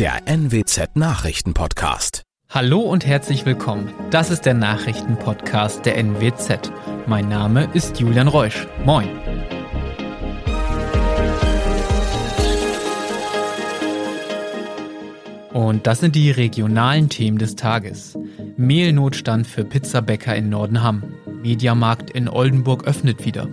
der NWZ Nachrichtenpodcast. Hallo und herzlich willkommen. Das ist der Nachrichtenpodcast der NWZ. Mein Name ist Julian Reusch. Moin. Und das sind die regionalen Themen des Tages. Mehlnotstand für Pizzabäcker in Nordenham. Mediamarkt in Oldenburg öffnet wieder.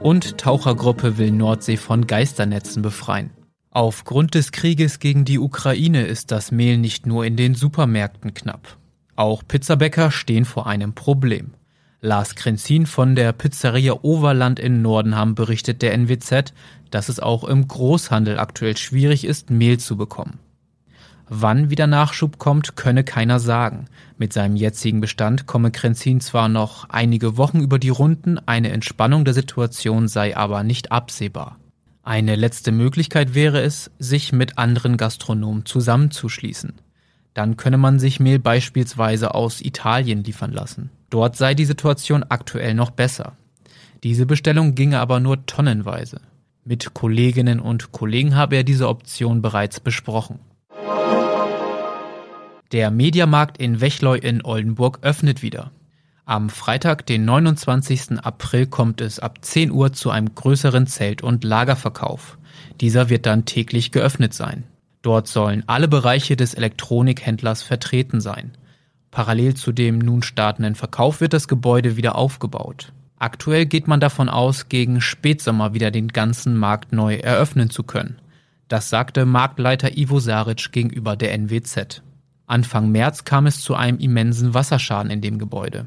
Und Tauchergruppe will Nordsee von Geisternetzen befreien. Aufgrund des Krieges gegen die Ukraine ist das Mehl nicht nur in den Supermärkten knapp. Auch Pizzabäcker stehen vor einem Problem. Lars Krenzin von der Pizzeria Overland in Nordenham berichtet der NWZ, dass es auch im Großhandel aktuell schwierig ist, Mehl zu bekommen. Wann wieder Nachschub kommt, könne keiner sagen. Mit seinem jetzigen Bestand komme Krenzin zwar noch einige Wochen über die Runden, eine Entspannung der Situation sei aber nicht absehbar. Eine letzte Möglichkeit wäre es, sich mit anderen Gastronomen zusammenzuschließen. Dann könne man sich Mehl beispielsweise aus Italien liefern lassen. Dort sei die Situation aktuell noch besser. Diese Bestellung ginge aber nur tonnenweise. Mit Kolleginnen und Kollegen habe er diese Option bereits besprochen. Der Mediamarkt in Wechleu in Oldenburg öffnet wieder. Am Freitag, den 29. April, kommt es ab 10 Uhr zu einem größeren Zelt- und Lagerverkauf. Dieser wird dann täglich geöffnet sein. Dort sollen alle Bereiche des Elektronikhändlers vertreten sein. Parallel zu dem nun startenden Verkauf wird das Gebäude wieder aufgebaut. Aktuell geht man davon aus, gegen Spätsommer wieder den ganzen Markt neu eröffnen zu können. Das sagte Marktleiter Ivo Saric gegenüber der NWZ. Anfang März kam es zu einem immensen Wasserschaden in dem Gebäude.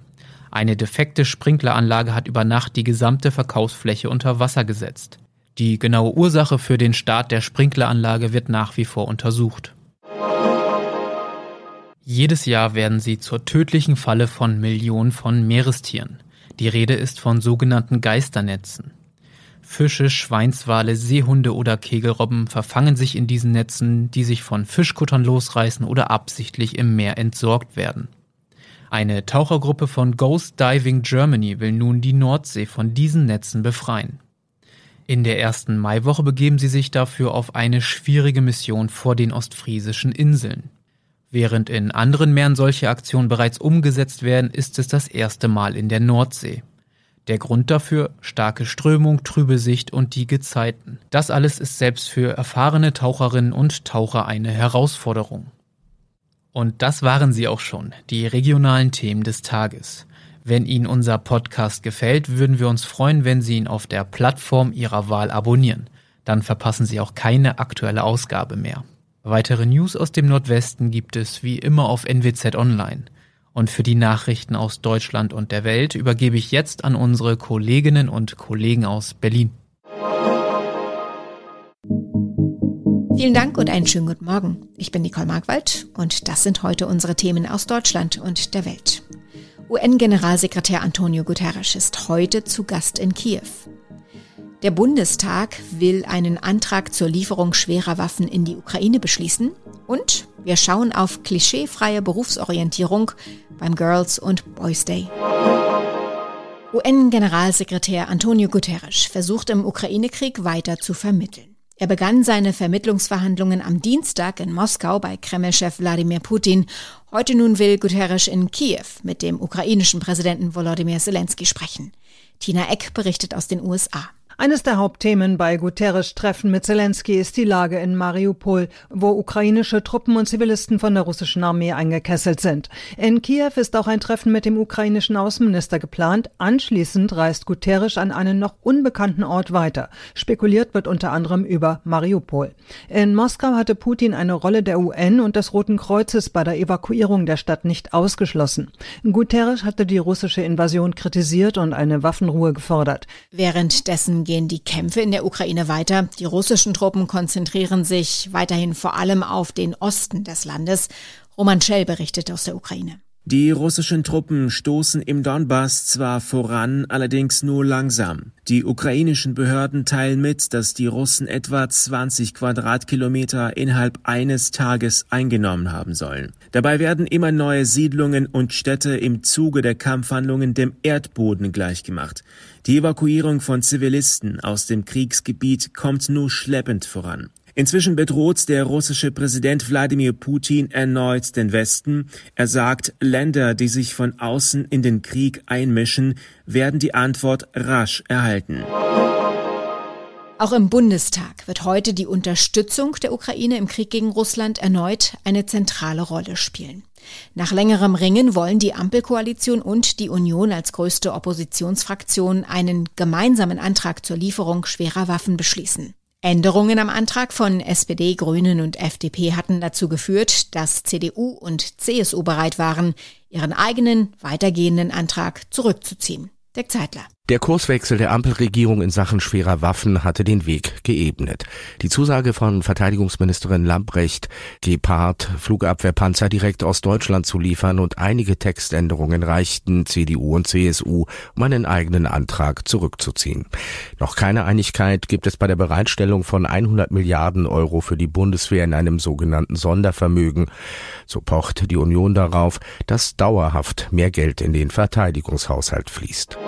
Eine defekte Sprinkleranlage hat über Nacht die gesamte Verkaufsfläche unter Wasser gesetzt. Die genaue Ursache für den Start der Sprinkleranlage wird nach wie vor untersucht. Jedes Jahr werden sie zur tödlichen Falle von Millionen von Meerestieren. Die Rede ist von sogenannten Geisternetzen. Fische, Schweinswale, Seehunde oder Kegelrobben verfangen sich in diesen Netzen, die sich von Fischkuttern losreißen oder absichtlich im Meer entsorgt werden. Eine Tauchergruppe von Ghost Diving Germany will nun die Nordsee von diesen Netzen befreien. In der ersten Maiwoche begeben sie sich dafür auf eine schwierige Mission vor den ostfriesischen Inseln. Während in anderen Meeren solche Aktionen bereits umgesetzt werden, ist es das erste Mal in der Nordsee. Der Grund dafür starke Strömung, trübe Sicht und die Gezeiten. Das alles ist selbst für erfahrene Taucherinnen und Taucher eine Herausforderung. Und das waren sie auch schon, die regionalen Themen des Tages. Wenn Ihnen unser Podcast gefällt, würden wir uns freuen, wenn Sie ihn auf der Plattform Ihrer Wahl abonnieren. Dann verpassen Sie auch keine aktuelle Ausgabe mehr. Weitere News aus dem Nordwesten gibt es wie immer auf NWZ Online. Und für die Nachrichten aus Deutschland und der Welt übergebe ich jetzt an unsere Kolleginnen und Kollegen aus Berlin. Vielen Dank und einen schönen guten Morgen. Ich bin Nicole Markwald und das sind heute unsere Themen aus Deutschland und der Welt. UN-Generalsekretär Antonio Guterres ist heute zu Gast in Kiew. Der Bundestag will einen Antrag zur Lieferung schwerer Waffen in die Ukraine beschließen und wir schauen auf klischeefreie Berufsorientierung beim Girls und Boys Day. UN-Generalsekretär Antonio Guterres versucht im Ukraine-Krieg weiter zu vermitteln. Er begann seine Vermittlungsverhandlungen am Dienstag in Moskau bei Kreml-Chef Wladimir Putin. Heute nun will Guterres in Kiew mit dem ukrainischen Präsidenten Volodymyr Zelensky sprechen. Tina Eck berichtet aus den USA. Eines der Hauptthemen bei Guterres Treffen mit Zelensky ist die Lage in Mariupol, wo ukrainische Truppen und Zivilisten von der russischen Armee eingekesselt sind. In Kiew ist auch ein Treffen mit dem ukrainischen Außenminister geplant. Anschließend reist Guterres an einen noch unbekannten Ort weiter. Spekuliert wird unter anderem über Mariupol. In Moskau hatte Putin eine Rolle der UN und des Roten Kreuzes bei der Evakuierung der Stadt nicht ausgeschlossen. Guterres hatte die russische Invasion kritisiert und eine Waffenruhe gefordert. Währenddessen gehen die Kämpfe in der Ukraine weiter. Die russischen Truppen konzentrieren sich weiterhin vor allem auf den Osten des Landes. Roman Schell berichtet aus der Ukraine. Die russischen Truppen stoßen im Donbass zwar voran, allerdings nur langsam. Die ukrainischen Behörden teilen mit, dass die Russen etwa 20 Quadratkilometer innerhalb eines Tages eingenommen haben sollen. Dabei werden immer neue Siedlungen und Städte im Zuge der Kampfhandlungen dem Erdboden gleichgemacht. Die Evakuierung von Zivilisten aus dem Kriegsgebiet kommt nur schleppend voran. Inzwischen bedroht der russische Präsident Wladimir Putin erneut den Westen. Er sagt, Länder, die sich von außen in den Krieg einmischen, werden die Antwort rasch erhalten. Auch im Bundestag wird heute die Unterstützung der Ukraine im Krieg gegen Russland erneut eine zentrale Rolle spielen. Nach längerem Ringen wollen die Ampelkoalition und die Union als größte Oppositionsfraktion einen gemeinsamen Antrag zur Lieferung schwerer Waffen beschließen. Änderungen am Antrag von SPD, Grünen und FDP hatten dazu geführt, dass CDU und CSU bereit waren, ihren eigenen weitergehenden Antrag zurückzuziehen. Dirk Zeitler. Der Kurswechsel der Ampelregierung in Sachen schwerer Waffen hatte den Weg geebnet. Die Zusage von Verteidigungsministerin Lambrecht, Gepard Flugabwehrpanzer direkt aus Deutschland zu liefern und einige Textänderungen reichten CDU und CSU, um einen eigenen Antrag zurückzuziehen. Noch keine Einigkeit gibt es bei der Bereitstellung von 100 Milliarden Euro für die Bundeswehr in einem sogenannten Sondervermögen. So pocht die Union darauf, dass dauerhaft mehr Geld in den Verteidigungshaushalt fließt.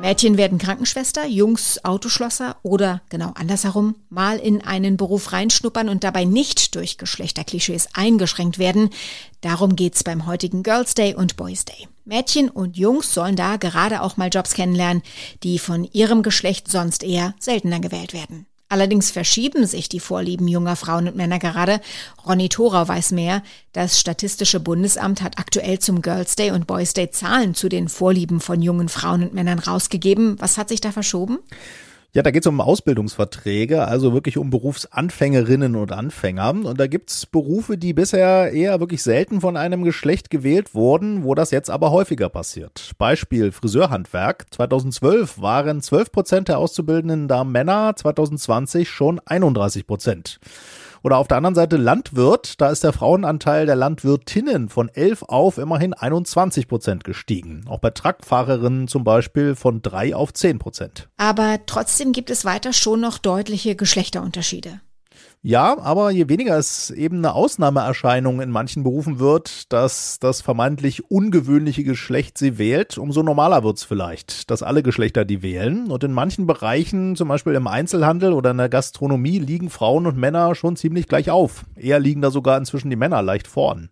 Mädchen werden Krankenschwester, Jungs Autoschlosser oder genau andersherum mal in einen Beruf reinschnuppern und dabei nicht durch Geschlechterklischees eingeschränkt werden. Darum geht's beim heutigen Girls Day und Boys Day. Mädchen und Jungs sollen da gerade auch mal Jobs kennenlernen, die von ihrem Geschlecht sonst eher seltener gewählt werden. Allerdings verschieben sich die Vorlieben junger Frauen und Männer gerade. Ronny Thorau weiß mehr. Das Statistische Bundesamt hat aktuell zum Girls Day und Boys Day Zahlen zu den Vorlieben von jungen Frauen und Männern rausgegeben. Was hat sich da verschoben? Ja, da geht es um Ausbildungsverträge, also wirklich um Berufsanfängerinnen und Anfänger. Und da gibt's Berufe, die bisher eher wirklich selten von einem Geschlecht gewählt wurden, wo das jetzt aber häufiger passiert. Beispiel Friseurhandwerk. 2012 waren 12 Prozent der Auszubildenden da Männer, 2020 schon 31 Prozent. Oder auf der anderen Seite Landwirt, da ist der Frauenanteil der Landwirtinnen von 11 auf immerhin 21 Prozent gestiegen. Auch bei Truckfahrerinnen zum Beispiel von 3 auf 10 Prozent. Aber trotzdem gibt es weiter schon noch deutliche Geschlechterunterschiede. Ja, aber je weniger es eben eine Ausnahmeerscheinung in manchen Berufen wird, dass das vermeintlich ungewöhnliche Geschlecht sie wählt, umso normaler wird's vielleicht, dass alle Geschlechter die wählen. Und in manchen Bereichen, zum Beispiel im Einzelhandel oder in der Gastronomie, liegen Frauen und Männer schon ziemlich gleich auf. Eher liegen da sogar inzwischen die Männer leicht vorn.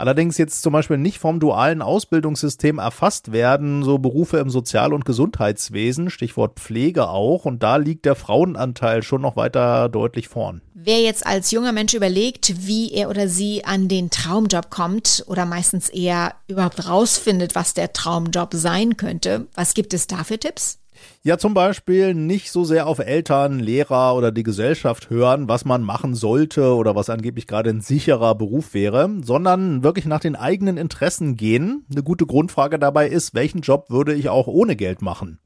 Allerdings jetzt zum Beispiel nicht vom dualen Ausbildungssystem erfasst werden, so Berufe im Sozial- und Gesundheitswesen, Stichwort Pflege auch, und da liegt der Frauenanteil schon noch weiter deutlich vorn. Wer jetzt als junger Mensch überlegt, wie er oder sie an den Traumjob kommt oder meistens eher überhaupt rausfindet, was der Traumjob sein könnte, was gibt es da für Tipps? Ja, zum Beispiel nicht so sehr auf Eltern, Lehrer oder die Gesellschaft hören, was man machen sollte oder was angeblich gerade ein sicherer Beruf wäre, sondern wirklich nach den eigenen Interessen gehen. Eine gute Grundfrage dabei ist, welchen Job würde ich auch ohne Geld machen?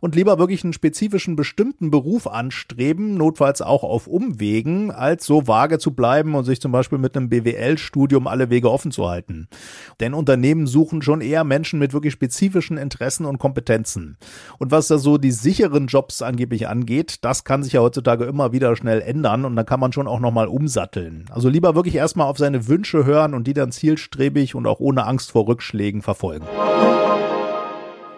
Und lieber wirklich einen spezifischen bestimmten Beruf anstreben, notfalls auch auf Umwegen, als so vage zu bleiben und sich zum Beispiel mit einem BWL-Studium alle Wege offen zu halten. Denn Unternehmen suchen schon eher Menschen mit wirklich spezifischen Interessen und Kompetenzen. Und was da so die sicheren Jobs angeblich angeht, das kann sich ja heutzutage immer wieder schnell ändern und dann kann man schon auch nochmal umsatteln. Also lieber wirklich erstmal auf seine Wünsche hören und die dann zielstrebig und auch ohne Angst vor Rückschlägen verfolgen.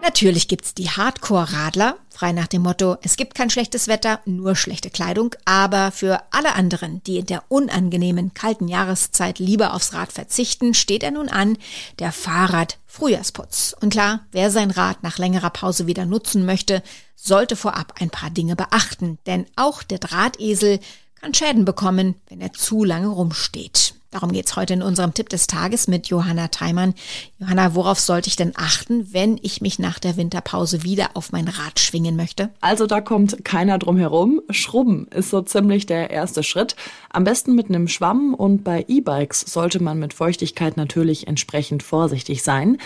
Natürlich gibt's die Hardcore-Radler, frei nach dem Motto, es gibt kein schlechtes Wetter, nur schlechte Kleidung, aber für alle anderen, die in der unangenehmen kalten Jahreszeit lieber aufs Rad verzichten, steht er nun an, der Fahrrad-Frühjahrsputz. Und klar, wer sein Rad nach längerer Pause wieder nutzen möchte, sollte vorab ein paar Dinge beachten, denn auch der Drahtesel kann Schäden bekommen, wenn er zu lange rumsteht. Darum geht's heute in unserem Tipp des Tages mit Johanna Theimann. Johanna, worauf sollte ich denn achten, wenn ich mich nach der Winterpause wieder auf mein Rad schwingen möchte? Also da kommt keiner drum herum. Schrubben ist so ziemlich der erste Schritt. Am besten mit einem Schwamm und bei E-Bikes sollte man mit Feuchtigkeit natürlich entsprechend vorsichtig sein.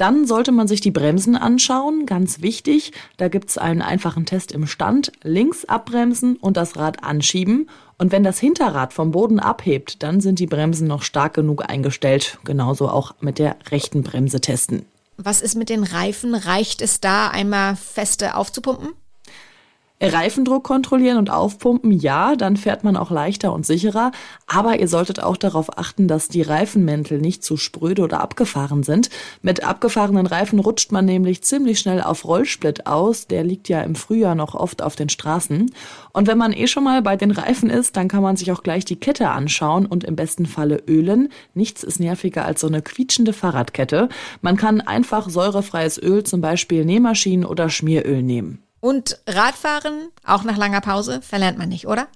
Dann sollte man sich die Bremsen anschauen, ganz wichtig. Da gibt's einen einfachen Test im Stand. Links abbremsen und das Rad anschieben. Und wenn das Hinterrad vom Boden abhebt, dann sind die Bremsen noch stark genug eingestellt. Genauso auch mit der rechten Bremse testen. Was ist mit den Reifen? Reicht es da einmal feste aufzupumpen? Reifendruck kontrollieren und aufpumpen, ja, dann fährt man auch leichter und sicherer. Aber ihr solltet auch darauf achten, dass die Reifenmäntel nicht zu spröde oder abgefahren sind. Mit abgefahrenen Reifen rutscht man nämlich ziemlich schnell auf Rollsplit aus. Der liegt ja im Frühjahr noch oft auf den Straßen. Und wenn man eh schon mal bei den Reifen ist, dann kann man sich auch gleich die Kette anschauen und im besten Falle ölen. Nichts ist nerviger als so eine quietschende Fahrradkette. Man kann einfach säurefreies Öl, zum Beispiel Nähmaschinen oder Schmieröl nehmen. Und Radfahren, auch nach langer Pause, verlernt man nicht, oder?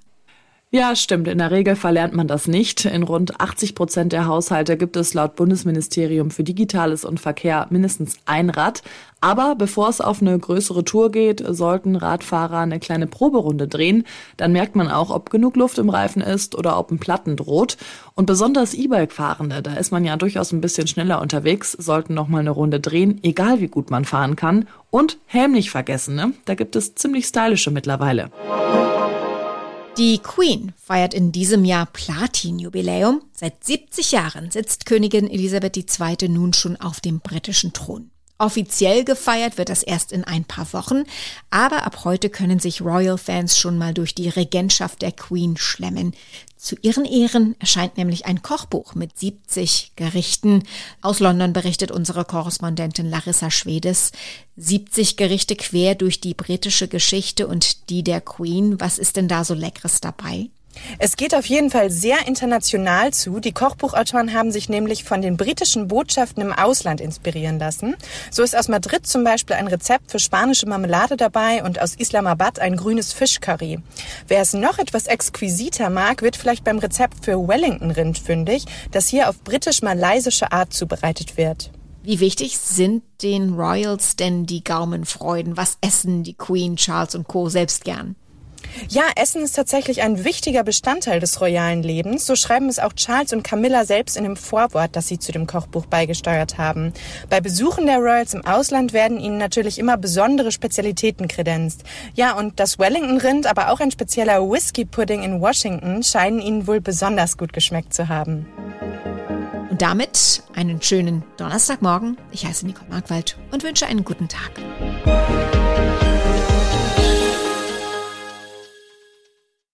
Ja, stimmt. In der Regel verlernt man das nicht. In rund 80 Prozent der Haushalte gibt es laut Bundesministerium für Digitales und Verkehr mindestens ein Rad. Aber bevor es auf eine größere Tour geht, sollten Radfahrer eine kleine Proberunde drehen. Dann merkt man auch, ob genug Luft im Reifen ist oder ob ein Platten droht. Und besonders E-Bike-Fahrende, da ist man ja durchaus ein bisschen schneller unterwegs, sollten noch mal eine Runde drehen, egal wie gut man fahren kann. Und Helm nicht vergessen, ne? Da gibt es ziemlich stylische mittlerweile. Die Queen feiert in diesem Jahr Platin-Jubiläum. Seit 70 Jahren sitzt Königin Elisabeth II. nun schon auf dem britischen Thron. Offiziell gefeiert wird das erst in ein paar Wochen, aber ab heute können sich Royal-Fans schon mal durch die Regentschaft der Queen schlemmen. Zu ihren Ehren erscheint nämlich ein Kochbuch mit 70 Gerichten. Aus London berichtet unsere Korrespondentin Larissa Schwedes. 70 Gerichte quer durch die britische Geschichte und die der Queen. Was ist denn da so Leckeres dabei? Es geht auf jeden Fall sehr international zu. Die Kochbuchautoren haben sich nämlich von den britischen Botschaften im Ausland inspirieren lassen. So ist aus Madrid zum Beispiel ein Rezept für spanische Marmelade dabei und aus Islamabad ein grünes Fischcurry. Wer es noch etwas exquisiter mag, wird vielleicht beim Rezept für Wellington-Rind fündig, das hier auf britisch-malaysische Art zubereitet wird. Wie wichtig sind den Royals denn die Gaumenfreuden? Was essen die Queen, Charles und Co. selbst gern? Ja, Essen ist tatsächlich ein wichtiger Bestandteil des royalen Lebens. So schreiben es auch Charles und Camilla selbst in dem Vorwort, das sie zu dem Kochbuch beigesteuert haben. Bei Besuchen der Royals im Ausland werden ihnen natürlich immer besondere Spezialitäten kredenzt. Ja, und das Wellington-Rind, aber auch ein spezieller Whisky-Pudding in Washington scheinen ihnen wohl besonders gut geschmeckt zu haben. Und damit einen schönen Donnerstagmorgen. Ich heiße Nicole Markwald und wünsche einen guten Tag.